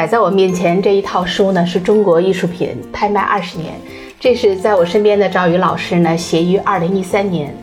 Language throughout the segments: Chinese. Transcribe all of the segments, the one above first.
摆在我面前这一套书呢，是中国艺术品拍卖二十年。这是在我身边的赵宇老师呢，写于二零一三年。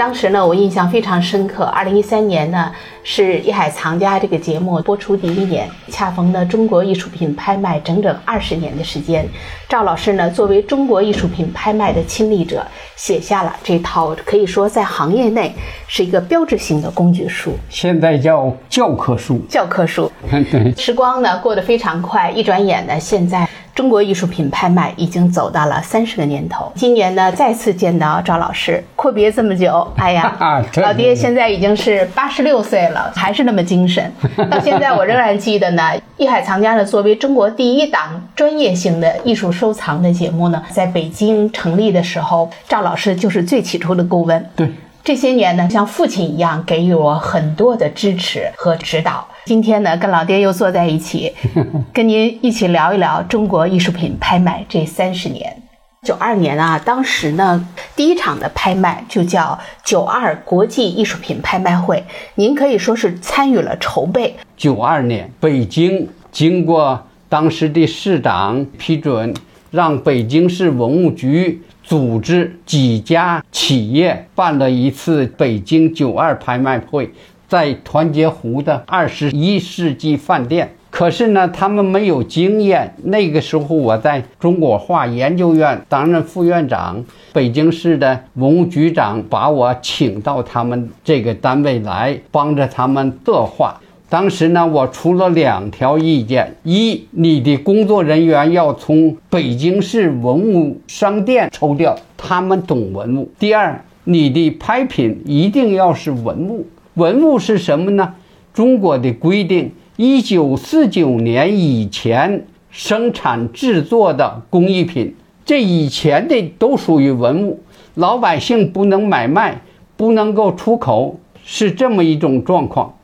当时呢，我印象非常深刻。二零一三年呢，是《艺海藏家》这个节目播出第一年，恰逢呢中国艺术品拍卖整整二十年的时间。赵老师呢，作为中国艺术品拍卖的亲历者，写下了这套可以说在行业内是一个标志性的工具书，现在叫教科书。教科书。对，时光呢过得非常快，一转眼呢，现在。中国艺术品拍卖已经走到了三十个年头。今年呢，再次见到赵老师，阔别这么久，哎呀，老爹现在已经是八十六岁了，还是那么精神。到现在我仍然记得呢，艺海藏家呢，作为中国第一档专业性的艺术收藏的节目呢，在北京成立的时候，赵老师就是最起初的顾问。对。这些年呢，像父亲一样给予我很多的支持和指导。今天呢，跟老爹又坐在一起，跟您一起聊一聊中国艺术品拍卖这三十年。九二年啊，当时呢，第一场的拍卖就叫九二国际艺术品拍卖会，您可以说是参与了筹备。九二年，北京经过当时的市长批准，让北京市文物局。组织几家企业办了一次北京九二拍卖会，在团结湖的二十一世纪饭店。可是呢，他们没有经验。那个时候，我在中国画研究院担任副院长，北京市的文物局长把我请到他们这个单位来，帮着他们作画。当时呢，我出了两条意见：一，你的工作人员要从北京市文物商店抽调，他们懂文物；第二，你的拍品一定要是文物。文物是什么呢？中国的规定，一九四九年以前生产制作的工艺品，这以前的都属于文物，老百姓不能买卖，不能够出口，是这么一种状况。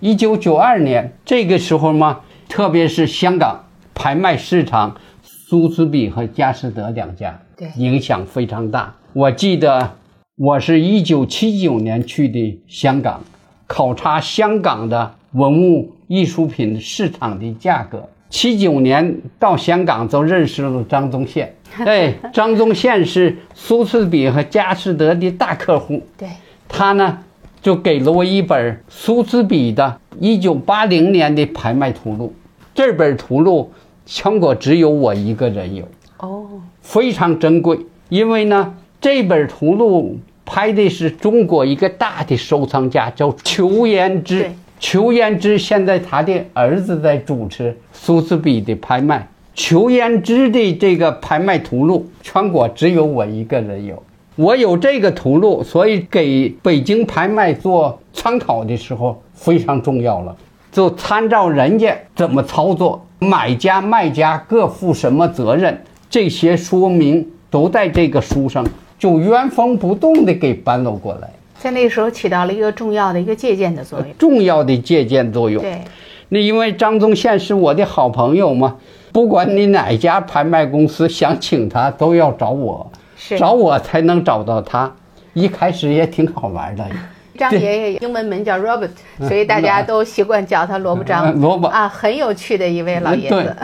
一九九二年这个时候嘛，特别是香港拍卖市场，苏斯比和佳士得两家，对影响非常大。我记得我是一九七九年去的香港，考察香港的文物艺术品市场的价格。七九年到香港就认识了张宗宪，哎，张宗宪是苏茨比和佳士得的大客户，对，他呢。就给了我一本苏茨比的1980年的拍卖图录，这本图录全国只有我一个人有，哦，非常珍贵。因为呢，这本图录拍的是中国一个大的收藏家，叫裘延之。裘延之现在他的儿子在主持苏斯比的拍卖。裘延之的这个拍卖图录，全国只有我一个人有。我有这个图录，所以给北京拍卖做参考的时候非常重要了。就参照人家怎么操作，买家卖家各负什么责任，这些说明都在这个书上，就原封不动的给搬了过来。在那个时候起到了一个重要的一个借鉴的作用，重要的借鉴作用。对，那因为张宗宪是我的好朋友嘛，不管你哪家拍卖公司想请他，都要找我。找我才能找到他，一开始也挺好玩的。张爷爷英文名叫 Robert，所以大家都习惯叫他萝卜张。萝卜啊，很有趣的一位老爷子。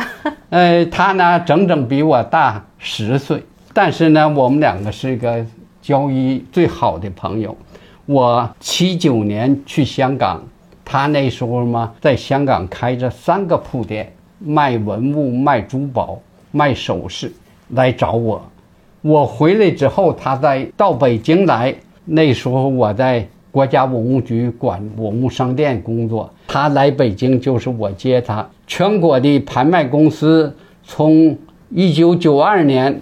呃，他呢整整比我大十岁，但是呢，我们两个是一个交易最好的朋友。我七九年去香港，他那时候嘛在香港开着三个铺店，卖文物、卖珠宝、卖首饰，来找我。我回来之后，他在到北京来。那时候我在国家文物局管文物商店工作，他来北京就是我接他。全国的拍卖公司从一九九二年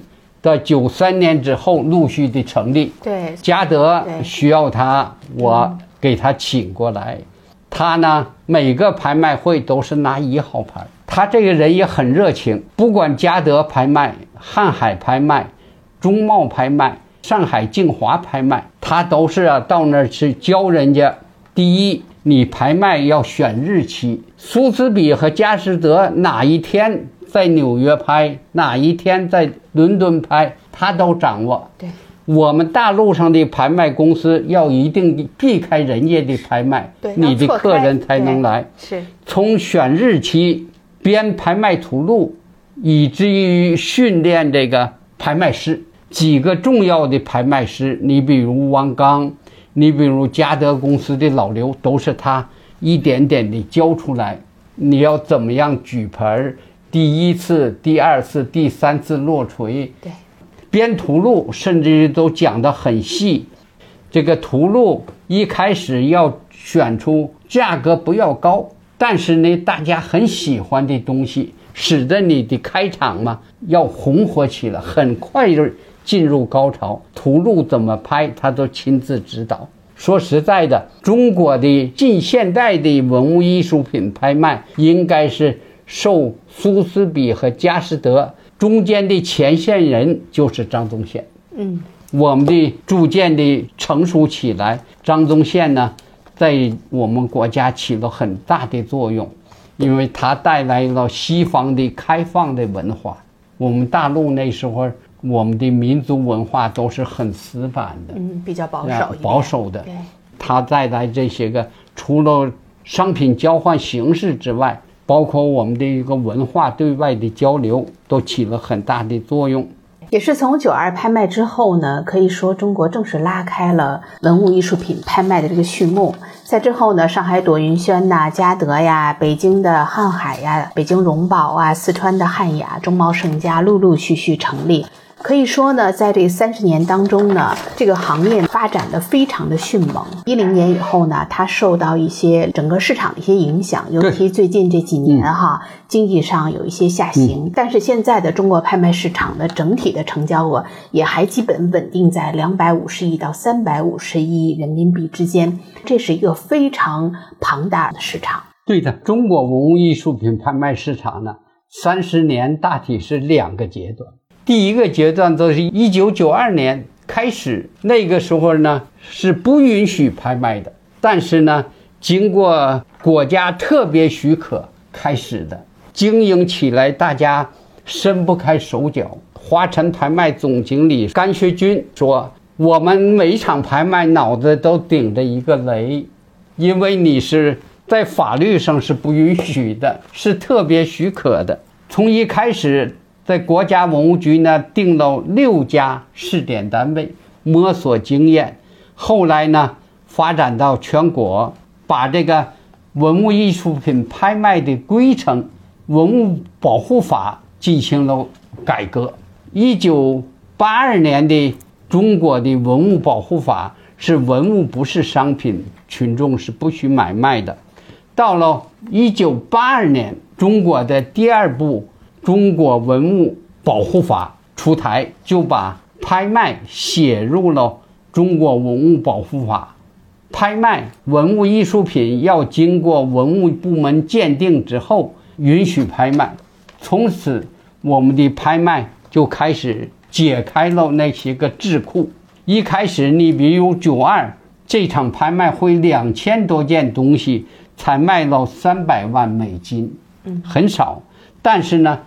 到九三年之后陆续的成立。对，嘉德需要他，我给他请过来。他呢，每个拍卖会都是拿一号牌。他这个人也很热情，不管嘉德拍卖、瀚海拍卖。中贸拍卖、上海静华拍卖，他都是啊到那儿去教人家。第一，你拍卖要选日期，苏斯比和佳士得哪一天在纽约拍，哪一天在伦敦拍，他都掌握。对，我们大陆上的拍卖公司要一定避开人家的拍卖，你的客人才能来。是，从选日期。编拍卖图录，以至于训练这个拍卖师。几个重要的拍卖师，你比如王刚，你比如嘉德公司的老刘，都是他一点点的教出来。你要怎么样举牌儿？第一次、第二次、第三次落锤，对，编图录甚至都讲得很细。这个图录一开始要选出价格不要高，但是呢大家很喜欢的东西，使得你的开场嘛要红火起来，很快就进入高潮。图录怎么拍，他都亲自指导。说实在的，中国的近现代的文物艺术品拍卖，应该是受苏斯比和佳士得中间的前线人就是张宗宪。嗯，我们的逐渐的成熟起来，张宗宪呢，在我们国家起了很大的作用，因为他带来了西方的开放的文化。我们大陆那时候，我们的民族文化都是很死板的，嗯，比较保守保守的。对，他带来这些个，除了商品交换形式之外，包括我们的一个文化对外的交流，都起了很大的作用。也是从九二拍卖之后呢，可以说中国正式拉开了文物艺术品拍卖的这个序幕。在之后呢，上海朵云轩呐、嘉德呀、北京的瀚海呀、北京荣宝啊、四川的汉雅、中茂盛家陆陆续续成立。可以说呢，在这三十年当中呢，这个行业发展的非常的迅猛。一零年以后呢，它受到一些整个市场的一些影响，尤其最近这几年哈，经济上有一些下行。但是现在的中国拍卖市场的整体的成交额也还基本稳定在两百五十亿到三百五十亿人民币之间，这是一个非常庞大的市场。对的，中国文物艺术品拍卖市场呢，三十年大体是两个阶段。第一个阶段就是一九九二年开始，那个时候呢是不允许拍卖的，但是呢，经过国家特别许可开始的，经营起来大家伸不开手脚。华晨拍卖总经理甘学军说：“我们每场拍卖脑子都顶着一个雷，因为你是在法律上是不允许的，是特别许可的。从一开始，在国家文物局呢定了六家试点单位，摸索经验。后来呢，发展到全国，把这个文物艺术品拍卖的规程《文物保护法》进行了改革。一九八二年的中国的文物保护法是文物不是商品，群众是不许买卖的。到了一九八二年，中国的第二部《中国文物保护法》出台，就把拍卖写入了中国文物保护法。拍卖文物艺术品要经过文物部门鉴定之后允许拍卖，从此我们的拍卖就开始解开了那些个桎梏。一开始，你比如九二这场拍卖会，两千多件东西才卖了三百万美金，嗯，很少。但是呢，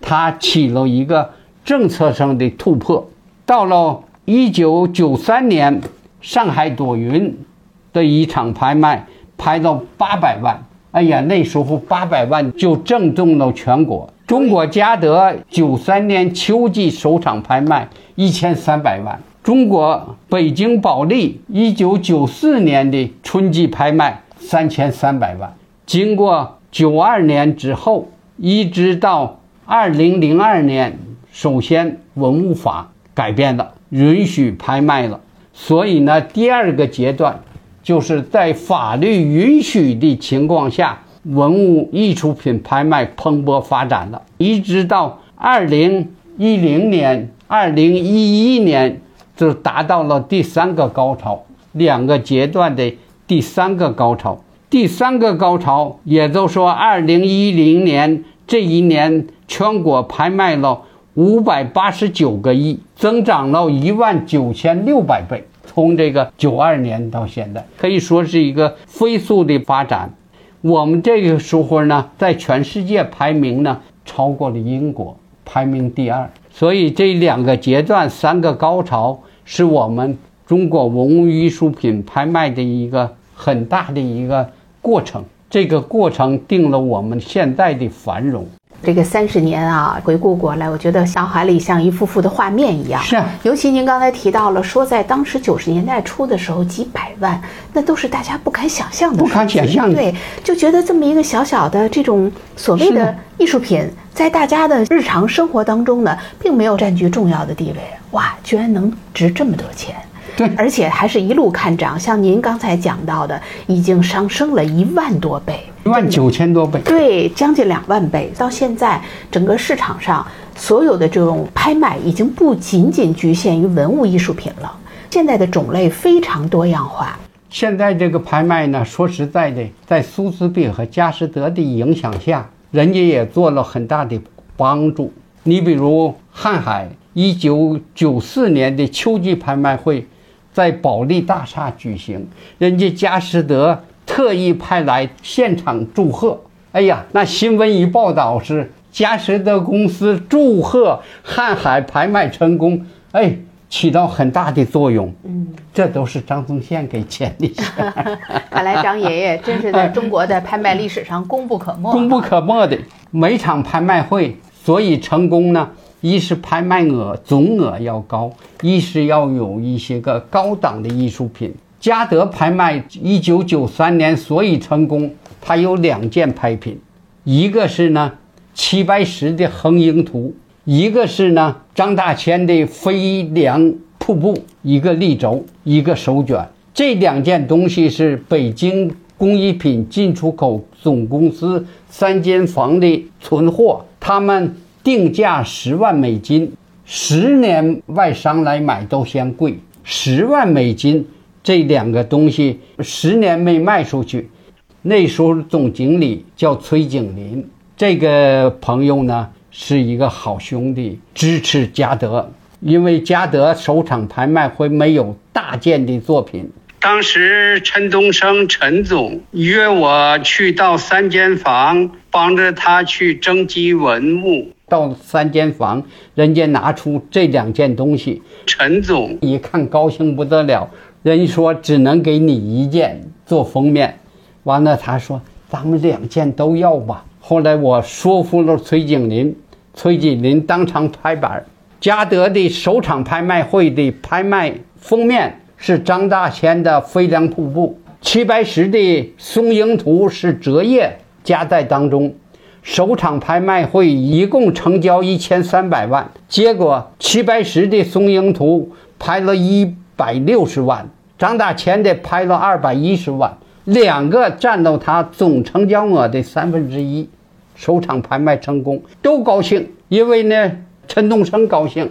它起了一个政策上的突破。到了一九九三年，上海朵云的一场拍卖，拍到八百万。哎呀，那时候八百万就震动了全国。中国嘉德九三年秋季首场拍卖一千三百万。中国北京保利一九九四年的春季拍卖三千三百万。经过九二年之后，一直到二零零二年，首先文物法改变了，允许拍卖了。所以呢，第二个阶段就是在法律允许的情况下，文物艺术品拍卖蓬勃发展了，一直到二零一零年、二零一一年，就达到了第三个高潮，两个阶段的第三个高潮。第三个高潮，也就是说，二零一零年这一年，全国拍卖了五百八十九个亿，增长了一万九千六百倍。从这个九二年到现在，可以说是一个飞速的发展。我们这个时候呢，在全世界排名呢，超过了英国，排名第二。所以这两个阶段，三个高潮，是我们中国文物艺术品拍卖的一个很大的一个过程。这个过程定了我们现在的繁荣。这个三十年啊，回顾过来，我觉得脑海里像一幅幅的画面一样。是啊，尤其您刚才提到了，说在当时九十年代初的时候，几百万，那都是大家不敢想象的，不敢想象。对，就觉得这么一个小小的这种所谓的艺术品，在大家的日常生活当中呢，并没有占据重要的地位。哇，居然能值这么多钱！对，而且还是一路看涨，像您刚才讲到的，已经上升了一万多倍，一万九千多倍，对，将近两万倍。到现在，整个市场上所有的这种拍卖已经不仅仅局限于文物艺术品了，现在的种类非常多样化。现在这个拍卖呢，说实在的，在苏斯比和佳士得的影响下，人家也做了很大的帮助。你比如瀚海一九九四年的秋季拍卖会。在保利大厦举行，人家佳士得特意派来现场祝贺。哎呀，那新闻一报道是佳士得公司祝贺瀚海拍卖成功，哎，起到很大的作用。嗯，这都是张宗宪给钱的。看来张爷爷真是在中国的拍卖历史上功不可没。功不可没的，每场拍卖会所以成功呢。一是拍卖额总额要高，一是要有一些个高档的艺术品。嘉德拍卖一九九三年所以成功，它有两件拍品，一个是呢齐白石的《横鹰图》，一个是呢张大千的《飞梁瀑布》，一个立轴，一个手卷。这两件东西是北京工艺品进出口总公司三间房的存货，他们。定价十万美金，十年外商来买都嫌贵。十万美金这两个东西十年没卖出去。那时候总经理叫崔景林，这个朋友呢是一个好兄弟，支持嘉德，因为嘉德首场拍卖会没有大件的作品。当时陈东升陈总约我去到三间房，帮着他去征集文物。到三间房，人家拿出这两件东西，陈总一看高兴不得了。人说只能给你一件做封面，完了他说咱们两件都要吧。后来我说服了崔景林，崔景林当场拍板。嘉德的首场拍卖会的拍卖封面是张大千的《飞梁瀑布》，齐白石的《松鹰图》是折页夹在当中。首场拍卖会一共成交一千三百万，结果齐白石的《松鹰图》拍了一百六十万，张大千的拍了二百一十万，两个占到他总成交额的三分之一。首场拍卖成功，都高兴，因为呢，陈东升高兴，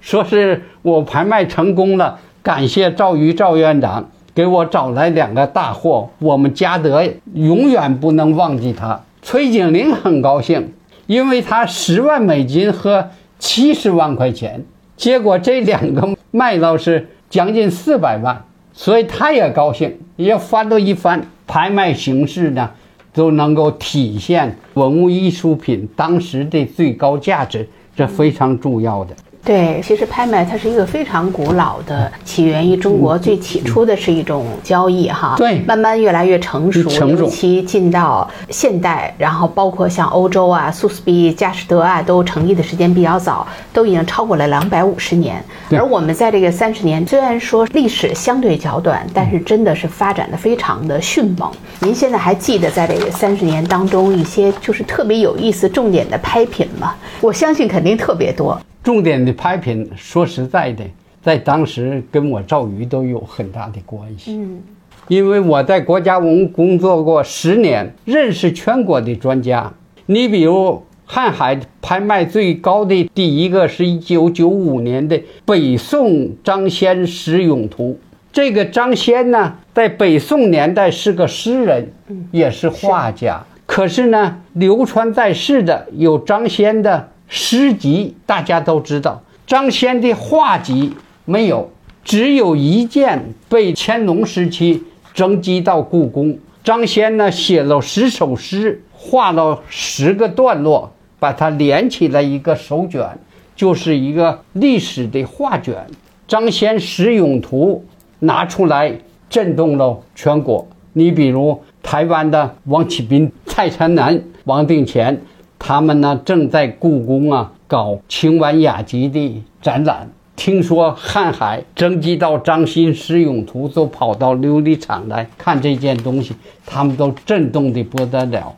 说是我拍卖成功了，感谢赵瑜赵院长给我找来两个大货，我们嘉德永远不能忘记他。崔景林很高兴，因为他十万美金和七十万块钱，结果这两个卖到是将近四百万，所以他也高兴，也翻了一番。拍卖形式呢，都能够体现文物艺术品当时的最高价值，这非常重要的。对，其实拍卖它是一个非常古老的，起源于中国。最起初的是一种交易，哈，对，慢慢越来越成熟，尤其进到现代，然后包括像欧洲啊，苏斯比、佳士得啊，都成立的时间比较早，都已经超过了两百五十年。而我们在这个三十年，虽然说历史相对较短，但是真的是发展的非常的迅猛。您现在还记得在这个三十年当中一些就是特别有意思、重点的拍品吗？我相信肯定特别多。重点的拍品，说实在的，在当时跟我赵瑜都有很大的关系。嗯，因为我在国家文物工作过十年，认识全国的专家。你比如瀚海拍卖最高的第一个是一九九五年的北宋张先石咏图。这个张先呢，在北宋年代是个诗人，也是画家。可是呢，流传在世的有张先的。诗集大家都知道，张先的画集没有，只有一件被乾隆时期征集到故宫。张先呢写了十首诗，画了十个段落，把它连起来一个手卷，就是一个历史的画卷。张先《石咏图》拿出来震动了全国，你比如台湾的王启斌、蔡灿南、王定乾，他们呢正在故宫啊搞清婉雅集的展览。听说瀚海征集到张欣诗咏图，都跑到琉璃厂来看这件东西，他们都震动的不得了。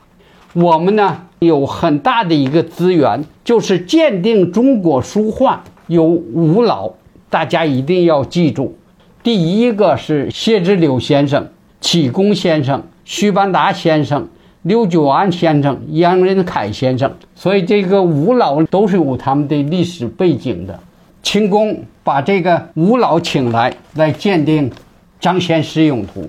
我们呢有很大的一个资源，就是鉴定中国书画有五老，大家一定要记住。第一个是谢之柳先生、启功先生、徐邦达先生、刘九安先生、杨仁凯先生，所以这个五老都是有他们的历史背景的。清宫把这个五老请来，来鉴定张先诗咏图。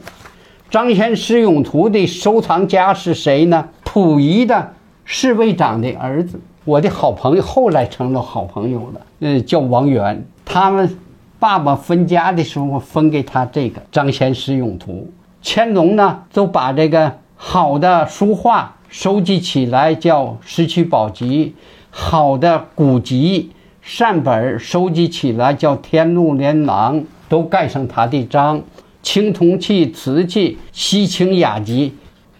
张先诗咏图的收藏家是谁呢？溥仪的侍卫长的儿子，我的好朋友，后来成了好朋友了。呃，叫王元。他们爸爸分家的时候分给他这个张先诗咏图。乾隆呢，就把这个好的书画收集起来，叫《石渠宝笈》；好的古籍。善本收集起来叫《天禄连廊》，都盖上他的章。青铜器、瓷器、西清雅集。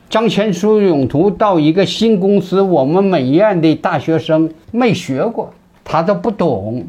张先书永图到一个新公司，我们美院的大学生没学过，他都不懂。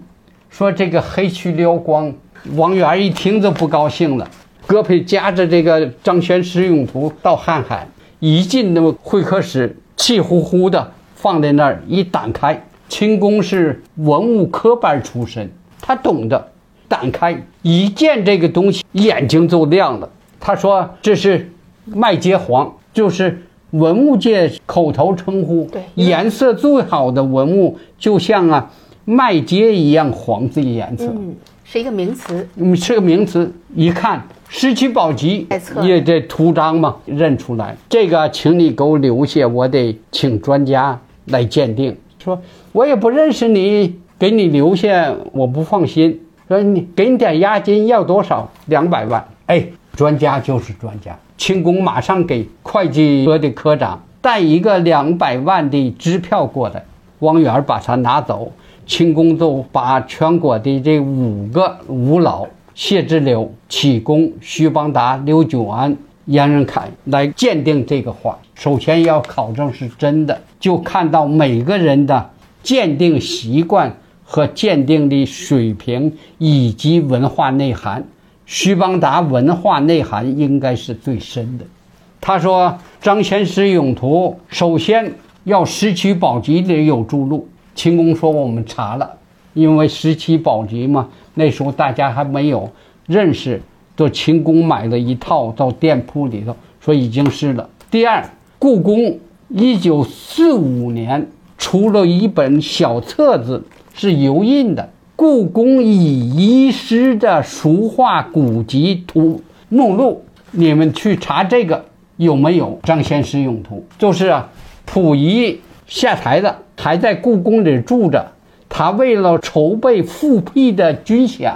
说这个黑黢撩光，王源一听就不高兴了。胳膊夹着这个张先师永图到瀚海，一进那么会客室，气呼呼的放在那儿，一打开。清宫是文物科班出身，他懂得。打开一见这个东西，眼睛就亮了。他说：“这是麦秸黄，就是文物界口头称呼。对，颜色最好的文物，就像啊麦秸一样黄这个颜色。嗯，是一个名词。嗯，是个名词。一看《石渠宝笈》，也这图章嘛，认出来。这个，请你给我留下，我得请专家来鉴定。说。”我也不认识你，给你留下我不放心。说你给你点押金，要多少？两百万。哎，专家就是专家。清宫马上给会计科的科长带一个两百万的支票过来。汪源把它拿走，清宫就把全国的这五个五老谢之柳、启功、徐邦达、刘九安、杨仁凯来鉴定这个画。首先要考证是真的，就看到每个人的。鉴定习惯和鉴定的水平以及文化内涵，徐邦达文化内涵应该是最深的。他说：“张先师咏图首先要《石渠宝笈》里有注录。”清宫说：“我们查了，因为《石渠宝笈》嘛，那时候大家还没有认识，就秦宫买了一套到店铺里头，说已经是了。第二，故宫一九四五年。”出了一本小册子，是油印的《故宫以遗失的书画古籍图目录》。你们去查这个有没有张先师用图？就是啊，溥仪下台了，还在故宫里住着。他为了筹备复辟的军饷，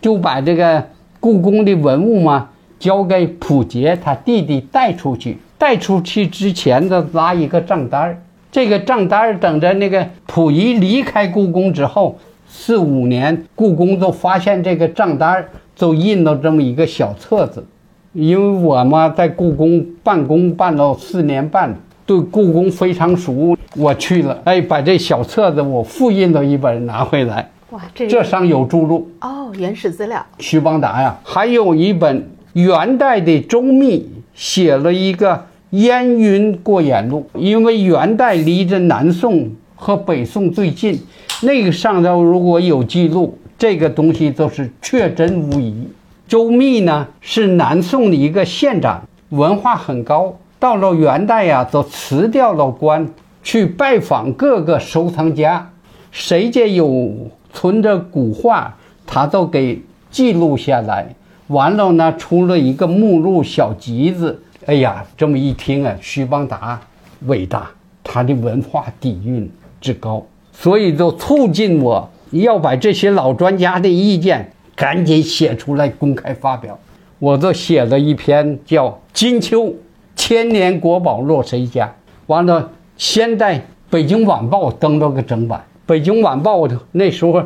就把这个故宫的文物嘛交给溥杰他弟弟带出去。带出去之前的拉一个账单儿。这个账单等着那个溥仪离开故宫之后，四五年，故宫就发现这个账单就印了这么一个小册子。因为我嘛在故宫办公办了四年半，对故宫非常熟，我去了，哎，把这小册子我复印了一本拿回来。哇，这这上有注录哦，原始资料。徐邦达呀，还有一本元代的周密写了一个。燕云过眼录，因为元代离着南宋和北宋最近，那个上头如果有记录，这个东西都是确真无疑。周密呢是南宋的一个县长，文化很高。到了元代呀，就辞掉了官，去拜访各个收藏家，谁家有存着古画，他都给记录下来。完了呢，出了一个目录小集子。哎呀，这么一听啊，徐邦达伟大，他的文化底蕴之高，所以就促进我要把这些老专家的意见赶紧写出来公开发表。我就写了一篇叫《金秋千年国宝落谁家》，完了，先在《北京晚报》登了个整版，《北京晚报》的那时候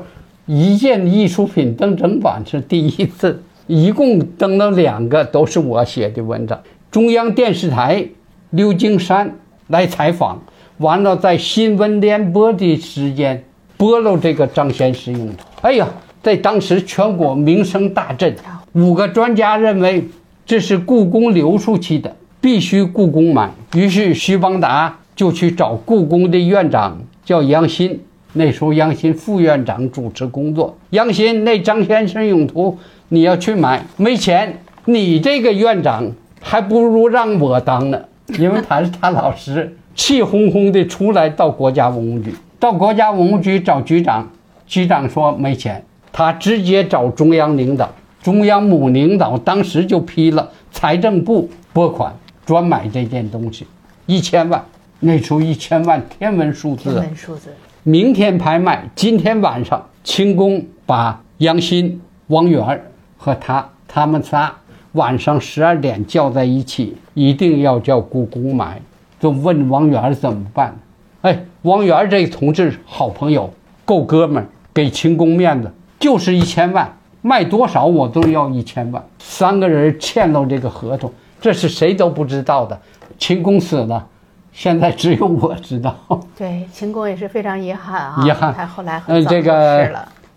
一件艺术品登整版是第一次，一共登了两个，都是我写的文章。中央电视台刘金山来采访，完了在新闻联播的时间播了这个张先使用的。哎呀，在当时全国名声大振。五个专家认为这是故宫留出去的，必须故宫买。于是徐邦达就去找故宫的院长，叫杨新。那时候杨新副院长主持工作。杨新，那张先生用图你要去买，没钱。你这个院长还不如让我当呢，因为他是他老师。气哄哄的出来到国家文物局，到国家文物局找局长，局长说没钱，他直接找中央领导。中央某领导当时就批了财政部拨款专买这件东西，一千万。那时候一千万天文数字。天文数字。明天拍卖，今天晚上清宫把杨欣、王源和他他们仨晚上十二点叫在一起，一定要叫姑姑买。就问王源怎么办？哎，王源这同志好朋友，够哥们儿，给清宫面子，就是一千万。卖多少我都要一千万，三个人签了这个合同，这是谁都不知道的。秦公死了，现在只有我知道。对，秦公也是非常遗憾啊，遗憾。他后来嗯，这个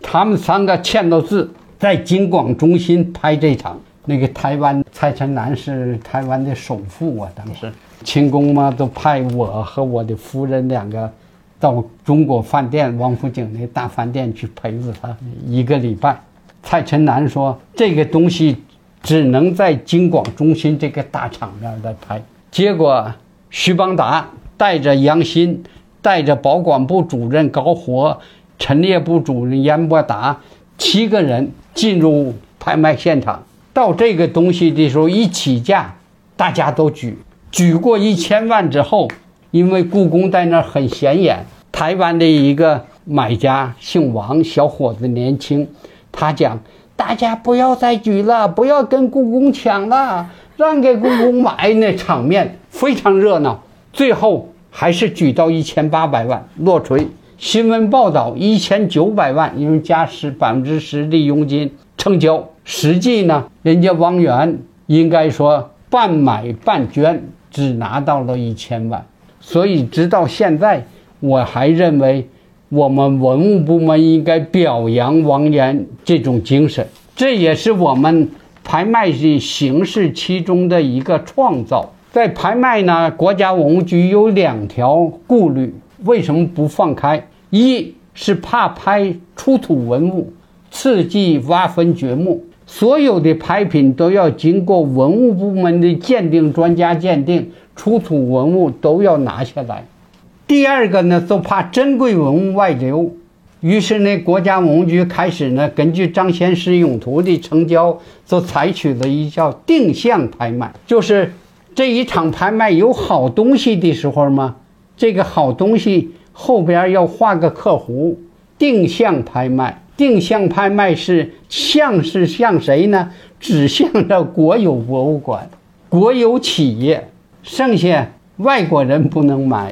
他们三个签了字，在金广中心拍这场。那个台湾蔡成南是台湾的首富啊，当时秦公嘛都派我和我的夫人两个到中国饭店王府井那大饭店去陪着他一个礼拜。蔡成南说：“这个东西只能在京广中心这个大场面来拍。”结果，徐邦达带着杨新，带着保管部主任高活、陈列部主任严伯达七个人进入拍卖现场。到这个东西的时候，一起价，大家都举，举过一千万之后，因为故宫在那儿很显眼。台湾的一个买家姓王，小伙子年轻。他讲：“大家不要再举了，不要跟故宫抢了，让给故宫买。”那场面非常热闹。最后还是举到一千八百万落锤。新闻报道一千九百万，因为加十百分之十的佣金成交。实际呢，人家汪源应该说半买半捐，只拿到了一千万。所以直到现在，我还认为。我们文物部门应该表扬王岩这种精神，这也是我们拍卖的形式其中的一个创造。在拍卖呢，国家文物局有两条顾虑，为什么不放开？一是怕拍出土文物刺激挖坟掘墓，所有的拍品都要经过文物部门的鉴定专家鉴定，出土文物都要拿下来。第二个呢，就怕珍贵文物外流，于是呢，国家文物局开始呢，根据张先师用图的成交，就采取了一叫定向拍卖，就是这一场拍卖有好东西的时候嘛，这个好东西后边要画个客弧，定向拍卖。定向拍卖是向是向谁呢？指向着国有博物馆、国有企业，剩下外国人不能买。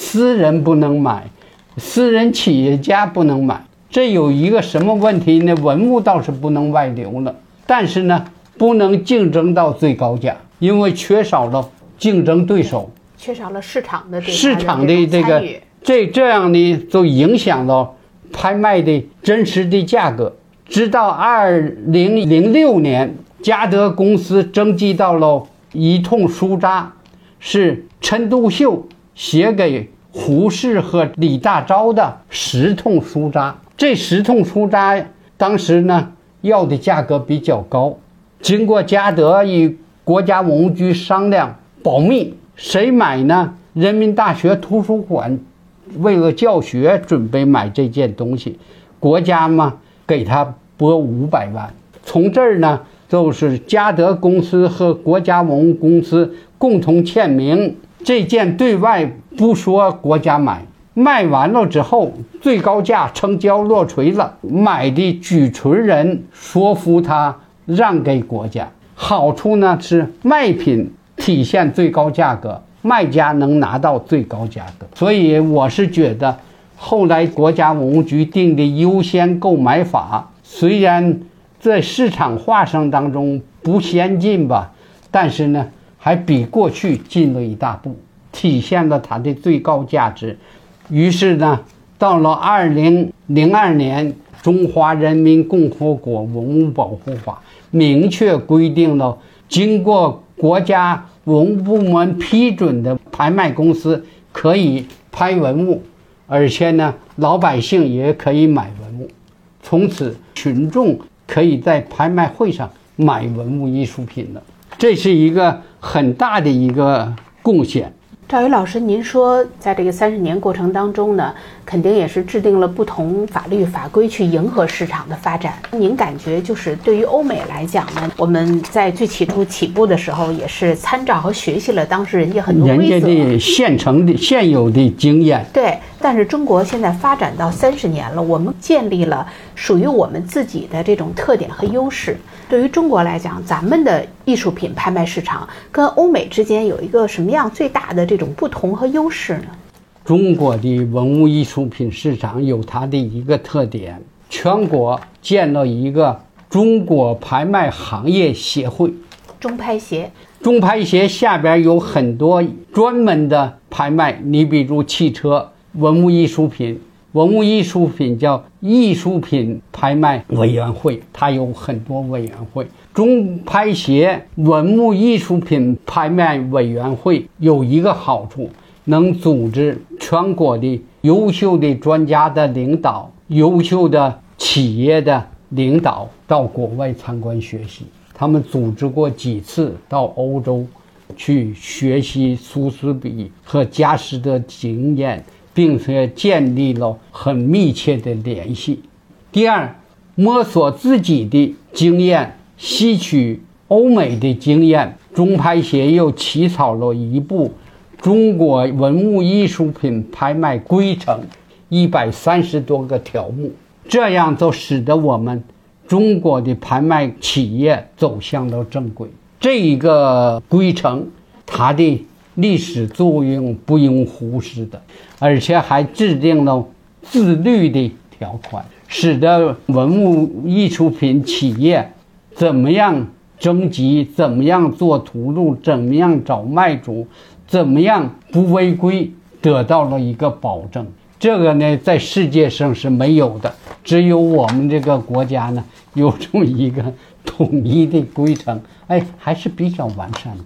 私人不能买，私人企业家不能买，这有一个什么问题呢？文物倒是不能外流了，但是呢，不能竞争到最高价，因为缺少了竞争对手，缺少了市场的市场的这个这这样呢，就影响了拍卖的真实的价格。直到二零零六年，嘉德公司征集到了一通书札，是陈独秀。写给胡适和李大钊的十通书札，这十通书札当时呢要的价格比较高，经过嘉德与国家文物局商量保密，谁买呢？人民大学图书馆为了教学准备买这件东西，国家嘛给他拨五百万，从这儿呢就是嘉德公司和国家文物公司共同签名。这件对外不说，国家买卖完了之后，最高价成交落锤了，买的举纯人说服他让给国家。好处呢是卖品体现最高价格，卖家能拿到最高价格。所以我是觉得，后来国家文物局定的优先购买法，虽然在市场化上当中不先进吧，但是呢。还比过去进了一大步，体现了它的最高价值。于是呢，到了二零零二年，《中华人民共和国文物保护法》明确规定了，经过国家文物部门批准的拍卖公司可以拍文物，而且呢，老百姓也可以买文物。从此，群众可以在拍卖会上买文物艺术品了。这是一个很大的一个贡献。赵宇老师，您说在这个三十年过程当中呢，肯定也是制定了不同法律法规去迎合市场的发展。您感觉就是对于欧美来讲呢，我们在最起初起步的时候也是参照和学习了当时人家很多规则，人家的现成的现有的经验。对，但是中国现在发展到三十年了，我们建立了属于我们自己的这种特点和优势。对于中国来讲，咱们的艺术品拍卖市场跟欧美之间有一个什么样最大的这种不同和优势呢？中国的文物艺术品市场有它的一个特点，全国建了一个中国拍卖行业协会，中拍协。中拍协下边有很多专门的拍卖，你比如汽车、文物艺术品。文物艺术品叫艺术品拍卖委员会，它有很多委员会。中拍协文物艺术品拍卖委员会有一个好处，能组织全国的优秀的专家的领导、优秀的企业的领导到国外参观学习。他们组织过几次到欧洲去学习苏斯比和佳士得经验。并且建立了很密切的联系。第二，摸索自己的经验，吸取欧美的经验。中拍协又起草了一部《中国文物艺术品拍卖规程》，一百三十多个条目，这样就使得我们中国的拍卖企业走向了正轨。这一个规程，它的。历史作用不容忽视的，而且还制定了自律的条款，使得文物艺术品企业怎么样征集、怎么样做图录、怎么样找卖主、怎么样不违规，得到了一个保证。这个呢，在世界上是没有的，只有我们这个国家呢，有这么一个统一的规程，哎，还是比较完善的。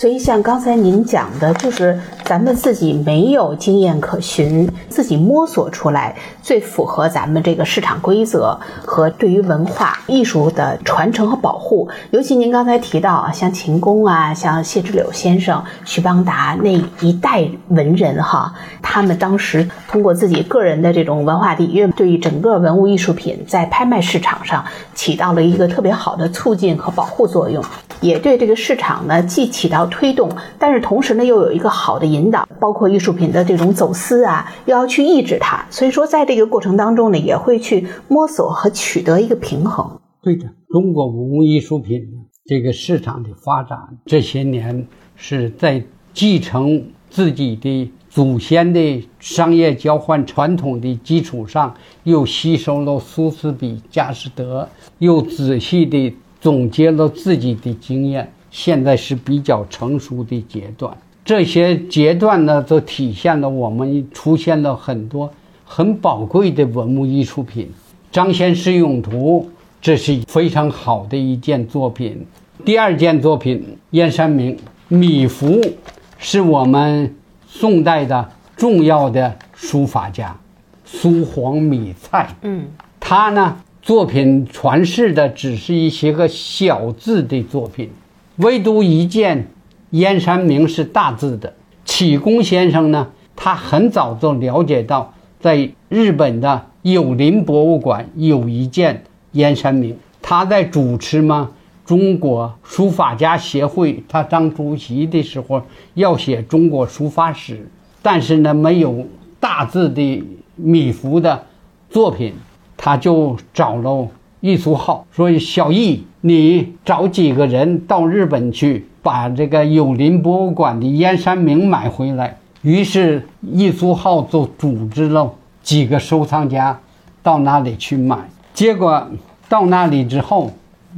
所以，像刚才您讲的，就是咱们自己没有经验可循，自己摸索出来最符合咱们这个市场规则和对于文化艺术的传承和保护。尤其您刚才提到啊，像秦工啊，像谢之柳先生、徐邦达那一代文人哈，他们当时通过自己个人的这种文化底蕴，对于整个文物艺术品在拍卖市场上起到了一个特别好的促进和保护作用，也对这个市场呢，既起到推动，但是同时呢，又有一个好的引导，包括艺术品的这种走私啊，又要去抑制它。所以说，在这个过程当中呢，也会去摸索和取得一个平衡。对的，中国文物艺术品这个市场的发展，这些年是在继承自己的祖先的商业交换传统的基础上，又吸收了苏斯比、佳士得，又仔细的总结了自己的经验。现在是比较成熟的阶段，这些阶段呢，都体现了我们出现了很多很宝贵的文物艺术品。张先师俑图，这是非常好的一件作品。第二件作品，燕山明米芾，是我们宋代的重要的书法家，苏黄米蔡。嗯，他呢，作品传世的只是一些个小字的作品。唯独一件，燕山明是大字的。启功先生呢，他很早就了解到，在日本的友邻博物馆有一件燕山明。他在主持嘛中国书法家协会，他当主席的时候要写中国书法史，但是呢没有大字的米芾的作品，他就找了。易俗浩说：“小易，你找几个人到日本去，把这个友邻博物馆的燕山明买回来。”于是易俗浩就组织了几个收藏家到那里去买。结果到那里之后，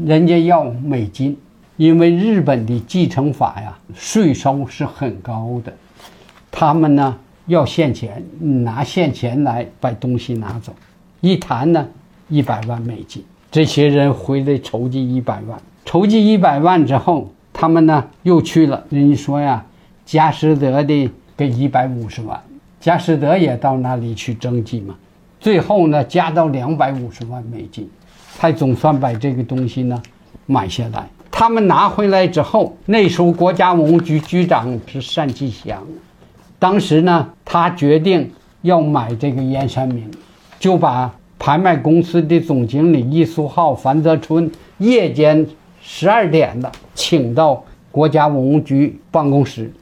人家要美金，因为日本的继承法呀，税收是很高的，他们呢要现钱，拿现钱来把东西拿走，一谈呢一百万美金，这些人回来筹集一百万，筹集一百万之后，他们呢又去了，人家说呀，佳士得的给一百五十万，佳士得也到那里去征集嘛，最后呢加到两百五十万美金，才总算把这个东西呢买下来。他们拿回来之后，那时候国家文物局局长是单霁翔，当时呢，他决定要买这个燕山明，就把拍卖公司的总经理易苏浩、樊泽春夜间十二点的请到国家文物局办公室。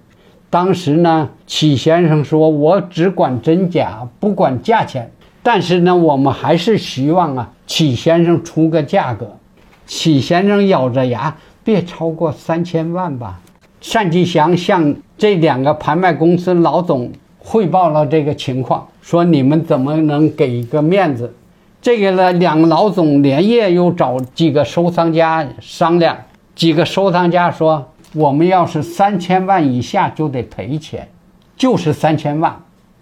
当时呢，启先生说：“我只管真假，不管价钱。但是呢，我们还是希望啊，启先生出个价格。”启先生咬着牙。别超过三千万吧。单霁翔向这两个拍卖公司老总汇报了这个情况，说你们怎么能给一个面子？这个呢，两个老总连夜又找几个收藏家商量，几个收藏家说，我们要是三千万以下就得赔钱，就是三千万。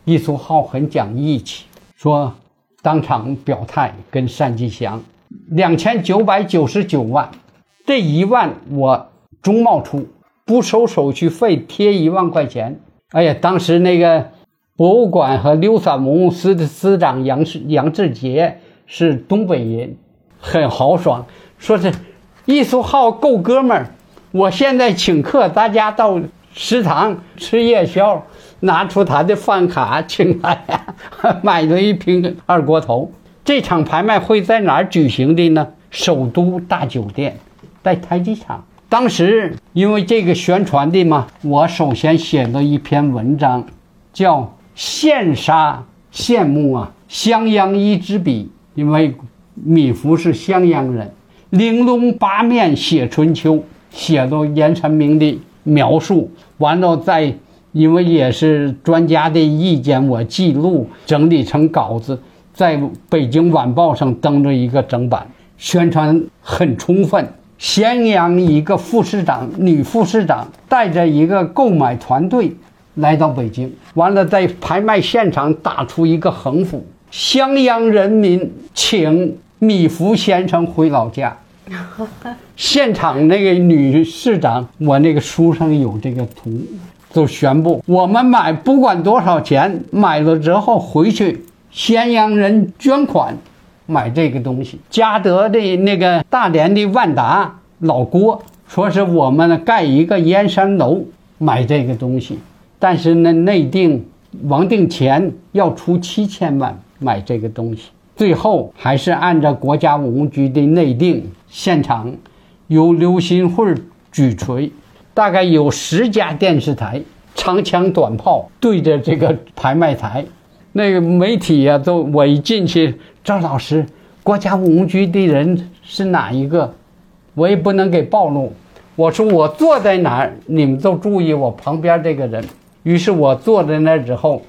易苏浩很讲义气，说当场表态跟单霁翔，两千九百九十九万。这一万我中贸出，不收手续费，贴一万块钱。哎呀，当时那个博物馆和六散文物司的司长杨世杨志杰是东北人，很豪爽，说是艺术号够哥们儿。我现在请客，大家到食堂吃夜宵，拿出他的饭卡，请他呀，买了一瓶二锅头。这场拍卖会在哪儿举行的呢？首都大酒店。在台机场，当时因为这个宣传的嘛，我首先写了一篇文章，叫《羡杀羡慕啊，襄阳一支笔》，因为米芾是襄阳人，玲珑八面写春秋，写了严山明的描述，完了再因为也是专家的意见，我记录整理成稿子，在北京晚报上登了一个整版，宣传很充分。咸阳一个副市长，女副市长带着一个购买团队来到北京，完了在拍卖现场打出一个横幅：“襄阳人民请米芾先生回老家。”现场那个女市长，我那个书上有这个图，就宣布我们买不管多少钱，买了之后回去，咸阳人捐款。买这个东西，嘉德的那个大连的万达老郭说是我们盖一个燕山楼买这个东西，但是呢内定王定乾要出七千万买这个东西，最后还是按照国家文物局的内定，现场由刘新会举锤，大概有十家电视台长枪短炮对着这个拍卖台。那个媒体呀，都我一进去，赵老师，国家文物局的人是哪一个？我也不能给暴露。我说我坐在哪儿，你们都注意我旁边这个人。于是我坐在那儿之后，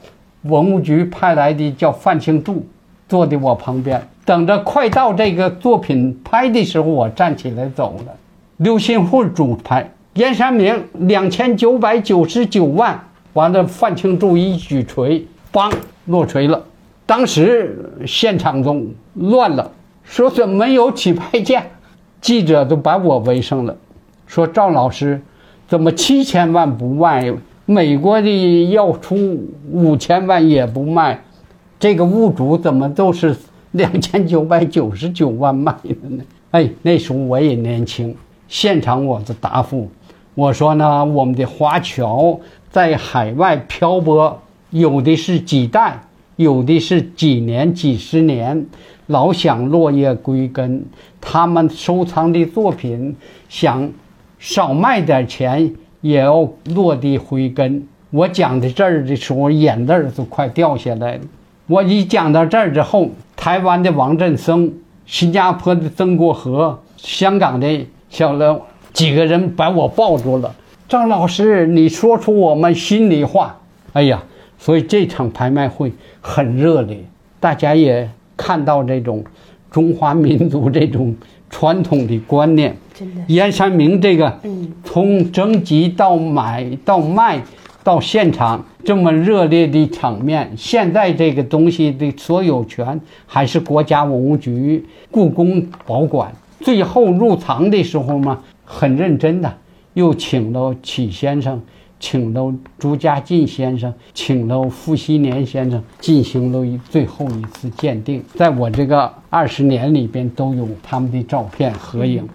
文物局派来的叫范庆柱，坐在我旁边，等着快到这个作品拍的时候，我站起来走了。刘新户主拍，燕山明两千九百九十九万，完了范庆柱一举锤，梆。落锤了，当时现场中乱了，说是没有起拍价，记者都把我围上了，说赵老师怎么七千万不卖？美国的要出五千万也不卖，这个物主怎么都是两千九百九十九万卖的呢？哎，那时候我也年轻，现场我的答复，我说呢，我们的华侨在海外漂泊。有的是几代，有的是几年、几十年，老想落叶归根。他们收藏的作品，想少卖点钱，也要落地回根。我讲到这儿的时候，眼泪都快掉下来了。我一讲到这儿之后，台湾的王振森、新加坡的曾国和、香港的小刘几个人把我抱住了。张老师，你说出我们心里话。哎呀！所以这场拍卖会很热烈，大家也看到这种中华民族这种传统的观念。真的燕山明这个，嗯，从征集到买到卖到现场这么热烈的场面，现在这个东西的所有权还是国家文物局、故宫保管。最后入藏的时候嘛，很认真的，又请了启先生。请了朱家进先生，请了傅熹年先生，进行了一最后一次鉴定。在我这个二十年里边，都有他们的照片合影。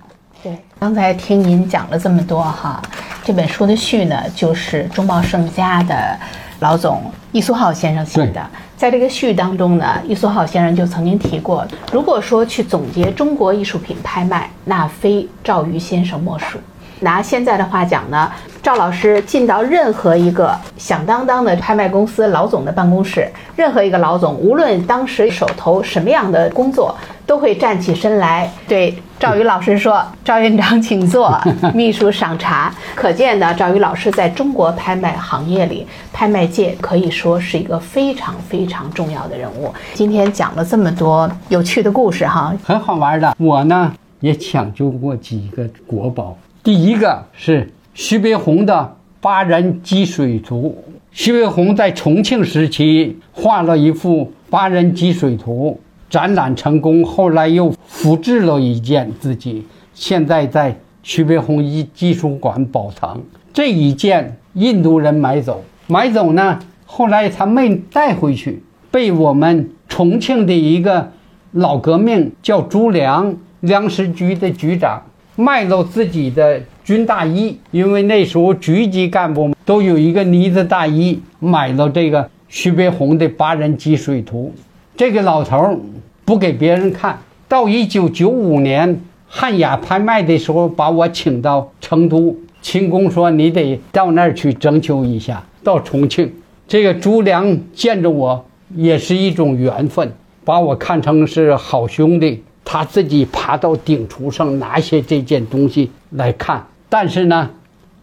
对，刚才听您讲了这么多哈，这本书的序呢，就是中茂盛家的老总易苏浩先生写的。在这个序当中呢，易苏浩先生就曾经提过，如果说去总结中国艺术品拍卖，那非赵瑜先生莫属。拿现在的话讲呢，赵老师进到任何一个响当当的拍卖公司老总的办公室，任何一个老总，无论当时手头什么样的工作，都会站起身来对赵宇老师说：“ 赵院长，请坐，秘书赏茶。”可见呢，赵宇老师在中国拍卖行业里，拍卖界可以说是一个非常非常重要的人物。今天讲了这么多有趣的故事哈，很好玩的。我呢也抢救过几个国宝。第一个是徐悲鸿的《八人积水图》。徐悲鸿在重庆时期画了一幅《八人积水图》，展览成功，后来又复制了一件，自己现在在徐悲鸿艺技术馆保藏。这一件印度人买走，买走呢，后来他没带回去，被我们重庆的一个老革命叫朱良，粮食局的局长。卖了自己的军大衣，因为那时候局级干部都有一个呢子大衣，买了这个徐悲鸿的《八人积水图》。这个老头不给别人看，到一九九五年汉雅拍卖的时候，把我请到成都，秦工说你得到那儿去征求一下。到重庆，这个朱良见着我也是一种缘分，把我看成是好兄弟。他自己爬到顶橱上拿些这件东西来看，但是呢，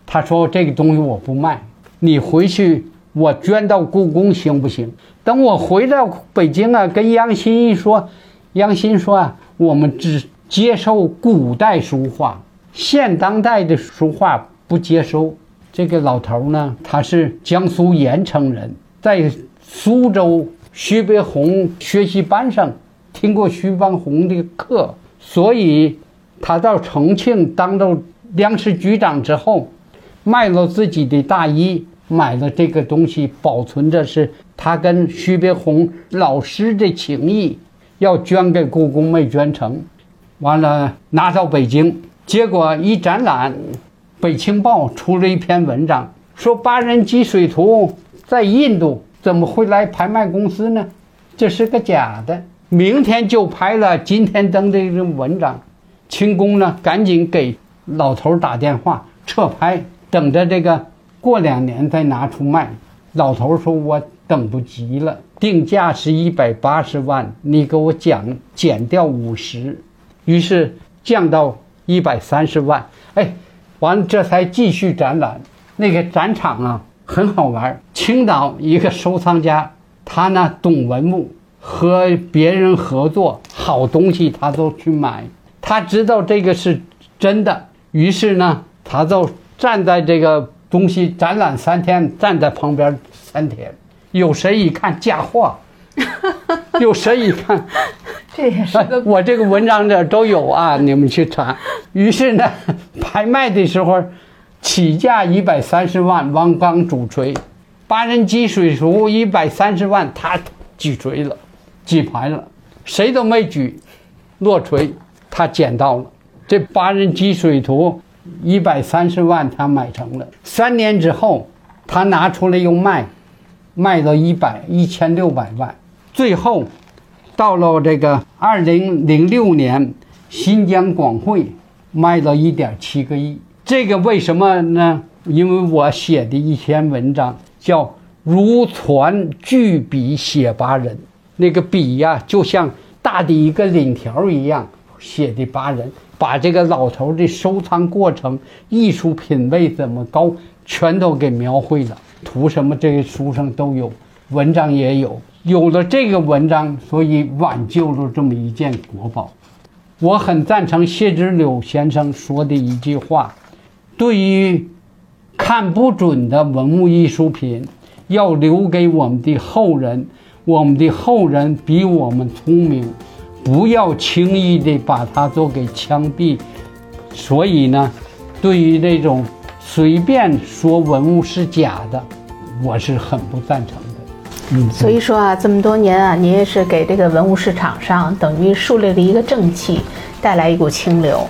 他说这个东西我不卖，你回去我捐到故宫行不行？等我回到北京啊，跟杨新一说，杨新说啊，我们只接受古代书画，现当代的书画不接收。这个老头呢，他是江苏盐城人，在苏州徐悲鸿学习班上。听过徐邦鸿的课，所以他到重庆当了粮食局长之后，卖了自己的大衣，买了这个东西，保存着是他跟徐悲鸿老师的情谊，要捐给故宫没捐成，完了拿到北京，结果一展览，《北青报》出了一篇文章，说八人积水图在印度怎么会来拍卖公司呢？这是个假的。明天就拍了今天登的这文章，清宫呢赶紧给老头打电话撤拍，等着这个过两年再拿出卖。老头说：“我等不及了，定价是一百八十万，你给我讲减掉五十，于是降到一百三十万。哎，完了这才继续展览。那个展场啊很好玩，青岛一个收藏家，他呢懂文物。和别人合作，好东西他都去买。他知道这个是真的，于是呢，他就站在这个东西展览三天，站在旁边三天。有谁一看假货，有谁一看，这也是个我这个文章这都有啊，你们去查。于是呢，拍卖的时候，起价一百三十万，王刚主锤，八人机水壶一百三十万，他举锤了。举牌了，谁都没举，落锤，他捡到了这八人积水图，一百三十万他买成了。三年之后，他拿出来又卖，卖了一百一千六百万。最后，到了这个二零零六年，新疆广汇卖了一点七个亿。这个为什么呢？因为我写的一篇文章叫《如椽巨笔写八人》。那个笔呀，就像大的一个领条一样，写的八人，把这个老头的收藏过程、艺术品味怎么高，全都给描绘了。图什么，这个书上都有，文章也有。有了这个文章，所以挽救了这么一件国宝。我很赞成谢之柳先生说的一句话：对于看不准的文物艺术品，要留给我们的后人。我们的后人比我们聪明，不要轻易的把它都给枪毙。所以呢，对于那种随便说文物是假的，我是很不赞成的。嗯，所以说啊，这么多年啊，您也是给这个文物市场上等于树立了一个正气，带来一股清流。